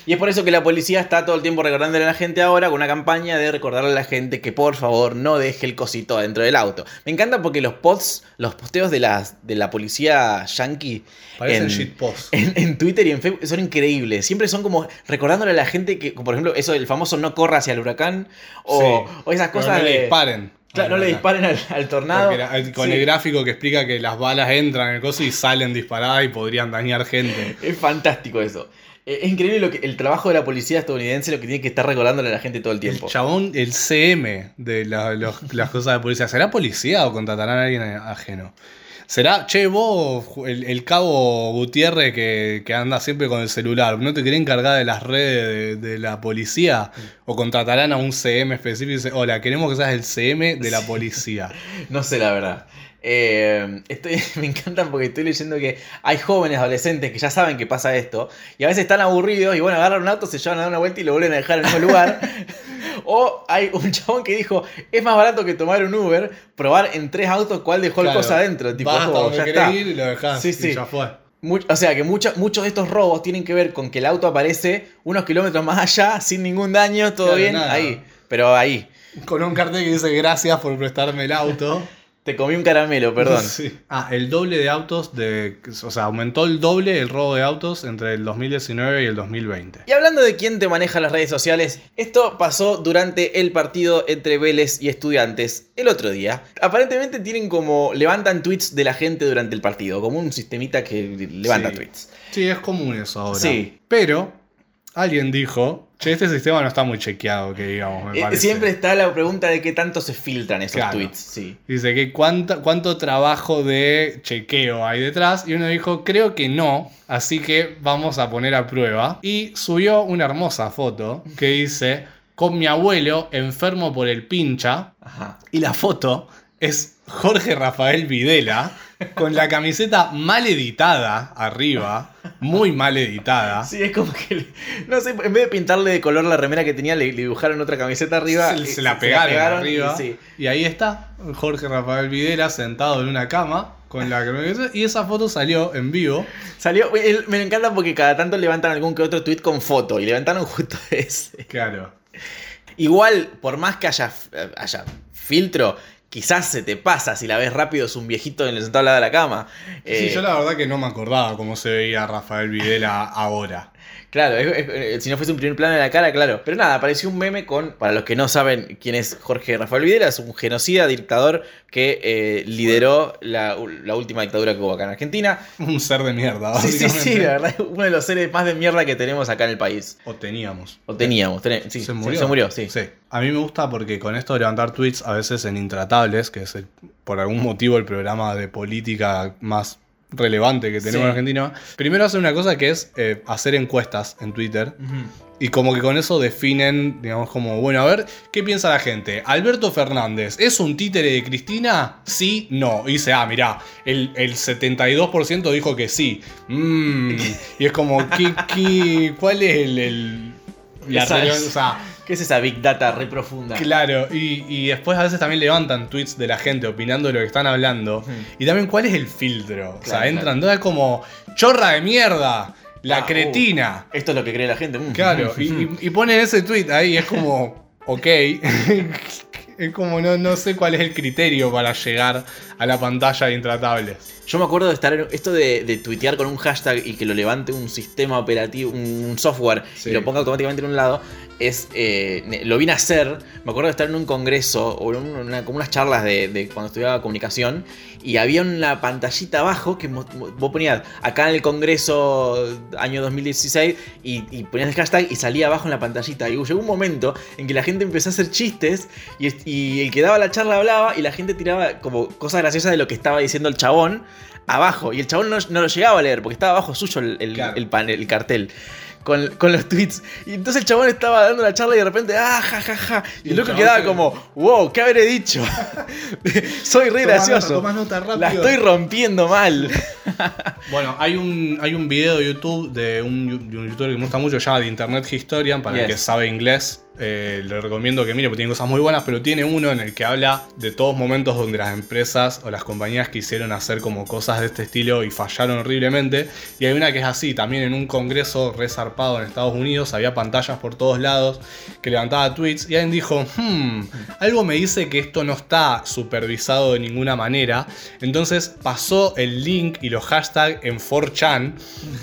Y es por eso que la policía está todo el tiempo recordándole a la gente ahora con una campaña de recordarle a la gente que por favor no deje el cosito adentro del auto. Me encanta porque los posts, los posteos de, las, de la policía yankee Parecen en, shitposts. en, en Twitter y en Facebook son increíbles. Siempre son como recordándole a la gente que, como por ejemplo, eso del famoso no corra hacia el huracán o, Sí. o esas cosas no de... le disparen. Claro, no le disparen al, al tornado. Porque la- con Sí. el gráfico que explica que las balas entran en el coso y salen disparadas y podrían dañar gente. Es fantástico eso. Eh, Es increíble lo que, el trabajo de la policía estadounidense, lo que tiene que estar recordándole a la gente todo el El tiempo. chabón, el CM de la- los- las cosas de policía, ¿será policía o contratarán a alguien ajeno? ¿Será, che, vos, el, el cabo Gutiérrez que, que anda siempre con el celular, ¿no te querés encargar de las redes de, de la policía? ¿O contratarán a un CM específico y dice, hola, queremos que seas el CM de la policía? No sé la verdad. Eh, estoy, me encantan porque estoy leyendo que hay jóvenes adolescentes que ya saben que pasa esto y a veces están aburridos y bueno, agarran un auto, se llevan a dar una vuelta y lo vuelven a dejar en el mismo lugar. o hay un chabón que dijo, es más barato que tomar un Uber, probar en tres autos cuál dejó el Claro, cosa adentro. Tipo, ya querés está. ir y lo dejás Sí, y sí. ya fue. O sea que mucha- muchos de estos robos tienen que ver con que el auto aparece unos kilómetros más allá, sin ningún daño, todo Claro, bien, nada. ahí. Pero ahí, Con un cartel que dice gracias por prestarme el auto. te comí un caramelo, perdón. Sí. Ah, el doble de autos, de, o sea, aumentó el doble el robo de autos entre el 2019 y el 2020. Y hablando de quién te maneja las redes sociales, esto pasó durante el partido entre Vélez y Estudiantes el otro día. Aparentemente tienen como levantan tweets de la gente durante el partido, como un sistemita que levanta Sí. tweets. Sí, es común eso ahora. Sí. Pero alguien dijo, che, este sistema no está muy chequeado, que digamos, me Eh, parece. siempre está la pregunta de qué tanto se filtran esos Claro. tweets, sí. Dice que cuánta- cuánto trabajo de chequeo hay detrás. Y uno dijo, creo que no. Así que vamos a poner a prueba. Y subió una hermosa foto que dice, con mi abuelo enfermo por el pincha. Ajá. Y la foto es Jorge Rafael Videla con la camiseta mal editada arriba, muy mal editada. Sí, es como que, no sé, en vez de pintarle de color la remera que tenía, le, le dibujaron otra camiseta arriba. se, y se la pegaron, arriba. y sí. Y ahí está Jorge Rafael Videla sentado en una cama con la. Y esa foto salió en vivo. Salió, me encanta porque cada tanto levantan algún que otro tweet con foto y levantaron justo ese. Claro. Igual, por más que haya, haya filtro, quizás se te pasa. Si la ves rápido, es un viejito en el sentado al lado de la cama. Sí, Eh, yo la verdad que no me acordaba cómo se veía Rafael Videla ahora. Claro, es- es- eh, si no fuese un primer plano de la cara, claro. Pero nada, apareció un meme con, para los que no saben quién es Jorge Rafael Videla, es un genocida, dictador que eh, lideró la, la última dictadura que hubo acá en Argentina. Un ser de mierda, Sí, sí, básicamente. sí, la verdad, uno de los seres más de mierda que tenemos acá en el país. O teníamos. O teníamos, sí, ¿Se murió? Se murió, sí. Sí. A mí me gusta porque con esto de levantar tweets, a veces en Intratables, que es el- por algún motivo el programa de política más relevante que tenemos Sí. en Argentina, primero hacen una cosa que es eh, hacer encuestas en Twitter. Y como que con eso definen, digamos, como, bueno, a ver, ¿qué piensa la gente? ¿Alberto Fernández es un títere de Cristina? Sí, no. Y dice, ah, mirá, el, el 72% dijo que sí. Mm. Y es como, ¿qué, qué, ¿cuál es el... el- la O sea, ¿Qué es esa big data re profunda? Claro, y, y después a veces también levantan tweets de la gente opinando de lo que están hablando. Y también cuál es el filtro. o sea, entran todas como chorra de mierda, la Ah, uh. cretina. Esto es lo que cree la gente. mm. Claro, y, y- y ponen ese tweet ahí, es como, ok. es como no, no sé cuál es el criterio para llegar a la pantalla de intratables. Yo me acuerdo de estar en esto de, de tuitear con un hashtag y que lo levante un sistema operativo, un, un software Sí. y lo ponga automáticamente en un lado. Es, eh, lo vine a hacer. Me acuerdo de estar en un congreso o en una- como unas charlas de, de cuando estudiaba comunicación y había una pantallita abajo que vos ponías acá en el congreso año 2016 y, y ponías el hashtag y salía abajo en la pantallita. Y llegó un momento en que la gente empezó a hacer chistes y, y el que daba la charla hablaba y la gente tiraba como cosas graciosas de lo que estaba diciendo el chabón abajo. Y el chabón no, no lo llegaba a leer porque estaba abajo suyo el, el- Claro. el panel, el cartel. Con, con los tweets. Y entonces el chabón estaba dando la charla y de repente, ah, ja, ja, ja. Y, Y el loco quedaba se- como, wow, ¿qué habré dicho? Soy re Tomá gracioso. nota, tomá nota rápido. la estoy rompiendo mal. Bueno, hay un, hay un video de YouTube de un, de un youtuber que me gusta mucho, llama The Internet Historian, para el que sabe inglés. Eh, le recomiendo que mire, porque tiene cosas muy buenas, pero tiene uno en el que habla de todos momentos donde las empresas o las compañías quisieron hacer como cosas de este estilo y fallaron horriblemente. Y hay una que es así, también en un congreso resarpado en Estados Unidos, había pantallas por todos lados que levantaba tweets y alguien dijo, hmm, algo me dice que esto no está supervisado de ninguna manera. Entonces pasó el link y los hashtags en 4chan,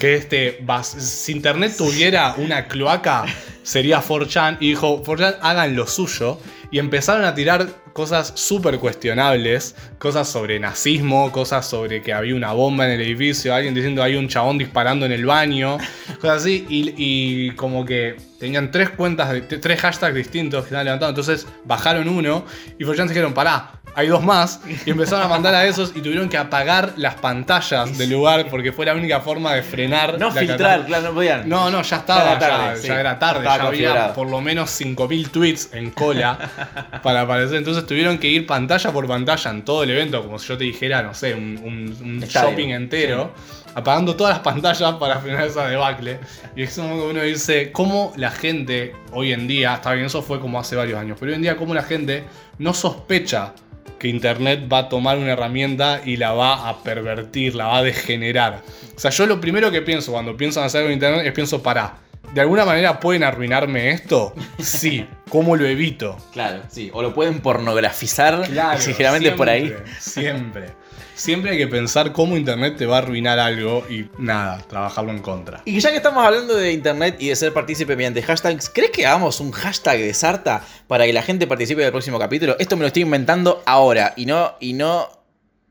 que este, si internet tuviera una cloaca, sería 4chan, y dijo, 4chan hagan lo suyo. Y empezaron a tirar cosas súper cuestionables, cosas sobre nazismo, cosas sobre que había una bomba en el edificio, alguien diciendo hay un chabón disparando en el baño, cosas así, y, como que tenían tres cuentas, tres hashtags distintos que estaban levantando, entonces bajaron uno y 4chan dijeron, pará, hay dos más, y empezaron a mandar a esos y tuvieron que apagar las pantallas del lugar porque fue la única forma de frenar. No la filtrar, claro, no podían. No, no, ya estaba, Ya tarde, ya sí. era tarde, Estaba ya había por lo menos 5.000 tweets en cola para aparecer. Entonces tuvieron que ir pantalla por pantalla en todo el evento, como si yo te dijera, no sé, un, un- un Estadio. shopping entero, apagando todas las pantallas para frenar esa debacle. Y es como que uno dice, ¿cómo la gente hoy en día, está bien, eso fue como hace varios años, pero hoy en día, ¿cómo la gente no sospecha? Que Internet va a tomar una herramienta y la va a pervertir, la va a degenerar. O sea, yo lo primero que pienso cuando pienso en hacer algo en Internet es pienso, para, ¿de alguna manera pueden arruinarme esto? Sí, ¿cómo lo evito? Claro, sí. O lo pueden pornografizar. Sinceramente por ahí. Siempre. Siempre hay que pensar cómo Internet te va a arruinar algo y nada, trabajarlo en contra. Y ya que estamos hablando de internet y de ser partícipe mediante hashtags, ¿crees que hagamos un hashtag de Sarta para que la gente participe del próximo capítulo? Esto me lo estoy inventando ahora y no, y no,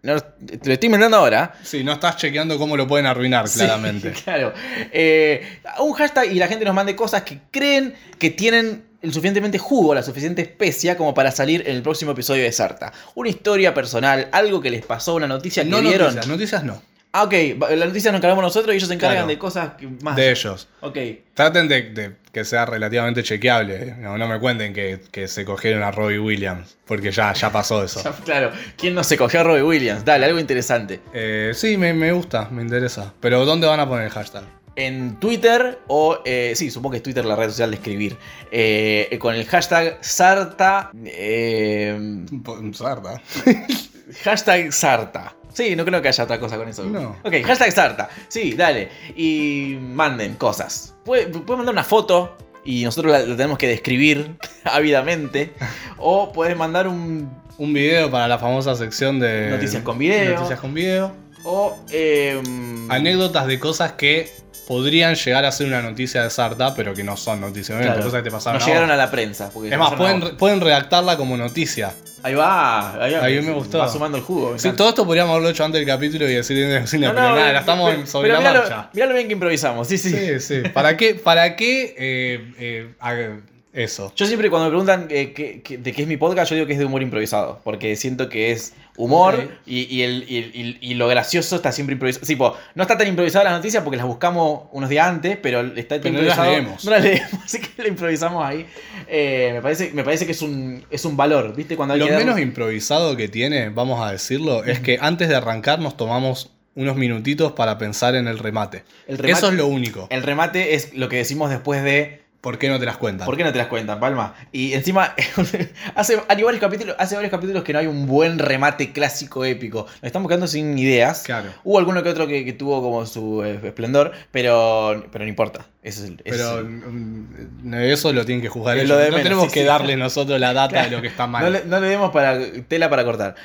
no te lo estoy inventando ahora. Sí, no estás chequeando cómo lo pueden arruinar, Sí, claramente. claro. Eh, un hashtag y la gente nos mande cosas que creen que tienen el suficientemente jugo, la suficiente especia como para salir en el próximo episodio de Sarta. Una historia personal, algo que les pasó, una noticia que No vieron. noticias, noticias no. Ah, ok. va- La noticia nos encargamos nosotros y ellos se encargan Claro. de cosas más. De ellos. Ok. Traten de, de que sea relativamente chequeable. ¿eh? No, no me cuenten que, que se cogieron a Robbie Williams, porque ya, ya pasó eso. Claro, ¿quién no se cogió a Robbie Williams? Dale, algo interesante. Eh, sí, me, me gusta, me interesa. Pero ¿dónde van a poner el hashtag? En Twitter o, eh, sí, supongo que es Twitter la red social de escribir, eh, con el hashtag Sarta, eh, Sarda. hashtag Sarta. Sí, no creo que haya otra cosa con eso. No. Ok, hashtag Sarta. Sí, dale. Y manden cosas. Puede, puede mandar una foto y nosotros la, la tenemos que describir ávidamente. O puedes mandar un... Un video para la famosa sección de Noticias con video. Noticias con video. O... eh, Anécdotas de cosas que podrían llegar a ser una noticia de Sarta, pero que no son noticias. Obviamente, claro, cosas que te pasaron no llegaron a la prensa. porque Es más, pueden, pueden redactarla como noticia. Ahí va, ahí va. A mí me gustó. Va sumando el jugo. Sí, todo esto podríamos haberlo hecho antes del capítulo y decir en el cine, No, pero no, nada, la estamos pero- sobre pero la mirá lo- marcha. mirá lo bien que improvisamos, sí, sí. Sí, sí. ¿Para qué, para qué eh, eh, eso? Yo siempre cuando me preguntan eh, de qué es mi podcast, yo digo que es de humor improvisado. Porque siento que es humor y, y el- y y- lo gracioso está siempre improvisado. Sí, po, no está tan improvisada las noticias porque las buscamos unos días antes, pero está Pero no las leemos. No las leemos, así que lo improvisamos ahí. Eh, me, parece, me parece que es un, es un valor, ¿viste? Cuando hay Lo que dar- menos improvisado que tiene, vamos a decirlo, es que antes de arrancar nos tomamos unos minutitos para pensar en el remate. El remate- Eso es lo único. El remate es lo que decimos después de ¿Por qué no te las cuentan? ¿Por qué no te las cuentan, Palma? Y encima, hace, hay varios capítulos, hace varios capítulos que no hay un buen remate clásico épico. Nos estamos quedando sin ideas. Claro. Hubo alguno que otro que, que tuvo como su eh, esplendor, pero, pero no importa. Ese es Pero es el- mm, eso lo tienen que juzgar ellos. no menos, tenemos sí, que sí. darle nosotros la data Claro. de lo que está mal. no, le, no le demos para, tela para cortar.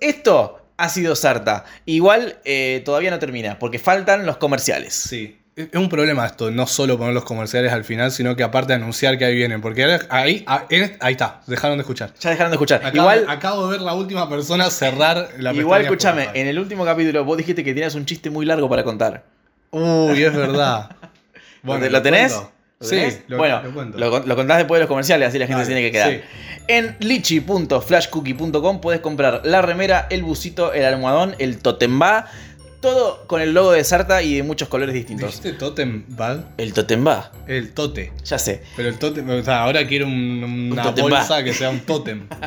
Esto ha sido Sarta. Igual eh, todavía no termina, porque faltan los comerciales. Sí. Es un problema esto, no solo poner los comerciales al final, sino que aparte anunciar que ahí vienen. Porque ahí, ah, en- ahí está, dejaron de escuchar. Ya dejaron de escuchar. Acabo, igual, acabo de ver la última persona cerrar la igual escúchame, en el último capítulo vos dijiste que tenías un chiste muy largo para contar. Uy, es verdad. ¿Lo tenés? cuento. ¿Lo Sí, lo, bueno, lo cuento. lo, lo contás después de los comerciales, así la gente se tiene que quedar. sí. En lichi.flashcookie.com puedes comprar la remera, el busito, el almohadón, el totembá, todo con el logo de Sarta y de muchos colores distintos. ¿Dijiste Totem Bag? El Totem va, El tote. ya sé. Pero el totem, o sea, ahora quiero un- una bolsa que sea un totem.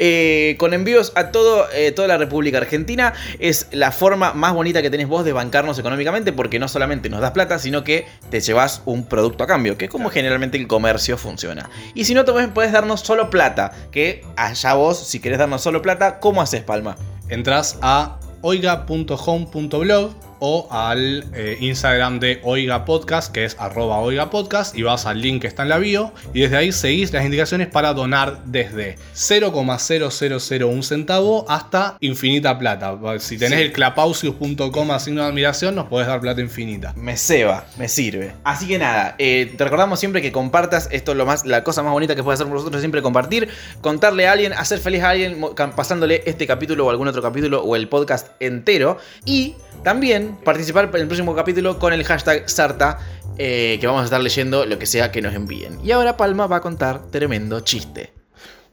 Eh, con envíos a todo, eh, toda la República Argentina. Es la forma más bonita que tenés vos de bancarnos económicamente porque no solamente nos das plata, sino que te llevas un producto a cambio, que es como generalmente el comercio funciona. Y si no, también podés darnos solo plata, que allá vos, si querés darnos solo plata, ¿cómo haces, Palma? Entrás a oiga.home.blog o al eh, Instagram de Oiga Podcast, que es arroba Oiga Podcast, y vas al link que está en la bio, y desde ahí seguís las indicaciones para donar desde 0,0001 centavo hasta infinita plata. Si tenés Sí. el clapausius.com a signo de admiración, nos podés dar plata infinita. Me ceba, me sirve. Así que nada, eh, te recordamos siempre que compartas. Esto es lo más, la cosa más bonita que puede hacer por nosotros, siempre compartir, contarle a alguien, hacer feliz a alguien, pasándole este capítulo o algún otro capítulo o el podcast entero. Y también participar en el próximo capítulo con el hashtag Sarta, eh, que vamos a estar leyendo lo que sea que nos envíen. Y ahora Palma va a contar tremendo chiste.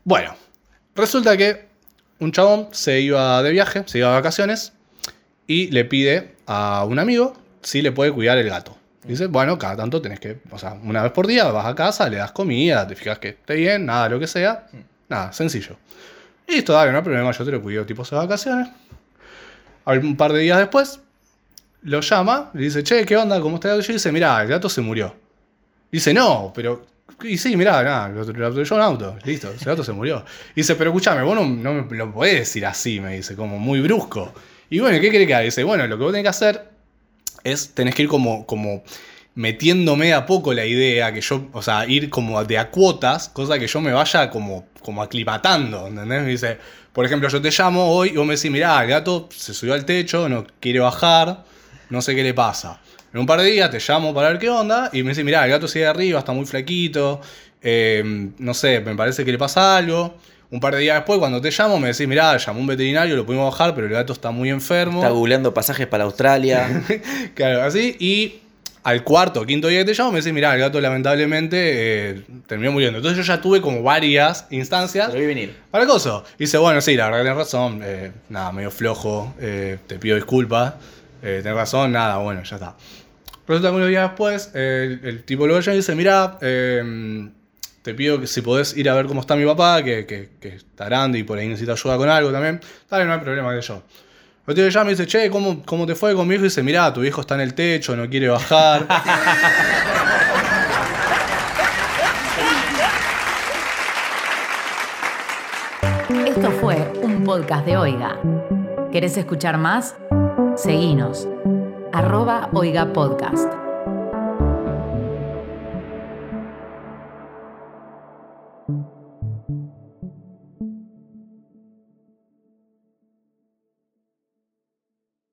Bueno, resulta que un chabón se iba de viaje, se iba de vacaciones y le pide a un amigo si le puede cuidar el gato. Dice, bueno, cada tanto tenés que, o sea, una vez por día vas a casa, le das comida, te fijas que esté bien, nada, lo que sea. Nada, sencillo. Y listo, dale, no hay problema, yo te lo cuido, tipo, de vacaciones. Un par de días después, lo llama, le dice, che, ¿qué onda? ¿Cómo está el gato? Y dice, mirá, el gato se murió. Dice, no, pero. Y sí, mirá, nada, lo, atropelló un auto. Listo, ese gato se murió. Dice, pero escúchame, vos no, me lo podés decir así, me dice, como muy brusco. Y bueno, ¿qué quiere que haga? Dice, bueno, lo que vos tenés que hacer es, tenés que ir como, como metiéndome a poco la idea, que yo, o sea, ir como de a cuotas, cosa que yo me vaya como, como aclimatando, ¿entendés? Me dice, por ejemplo, yo te llamo hoy y vos me decís, mirá, el gato se subió al techo, no quiere bajar, no sé qué le pasa. En un par de días te llamo para ver qué onda y me decís, mirá, el gato sigue arriba, está muy flaquito, eh, no sé, me parece que le pasa algo. Un par de días después, cuando te llamo, me decís, mirá, llamó un veterinario, lo pudimos bajar, pero el gato está muy enfermo. Está googleando pasajes para Australia. Claro, así. Y al cuarto o quinto día que te llamo, me decís, mirá, el gato lamentablemente eh, terminó muriendo. Entonces yo ya tuve como varias instancias Lo vi venir. para el coso. Y dice, bueno, sí, la verdad que tenés razón. eh, nada, medio flojo. eh, te pido disculpas. Eh, tenés razón, nada, bueno, ya está. Resulta que unos días después, eh, el, el tipo lo llama y dice, mirá, eh, te pido que si podés ir a ver cómo está mi papá, que, que, que está grande y por ahí necesita ayuda con algo también. Dale, no hay problema que yo. El tío llama y dice, che, ¿cómo, ¿cómo te fue con mi hijo? Y dice, mirá, tu hijo está en el techo, no quiere bajar. Esto fue un podcast de Oiga. ¿Querés escuchar más? Seguinos. Arroba Oiga Podcast.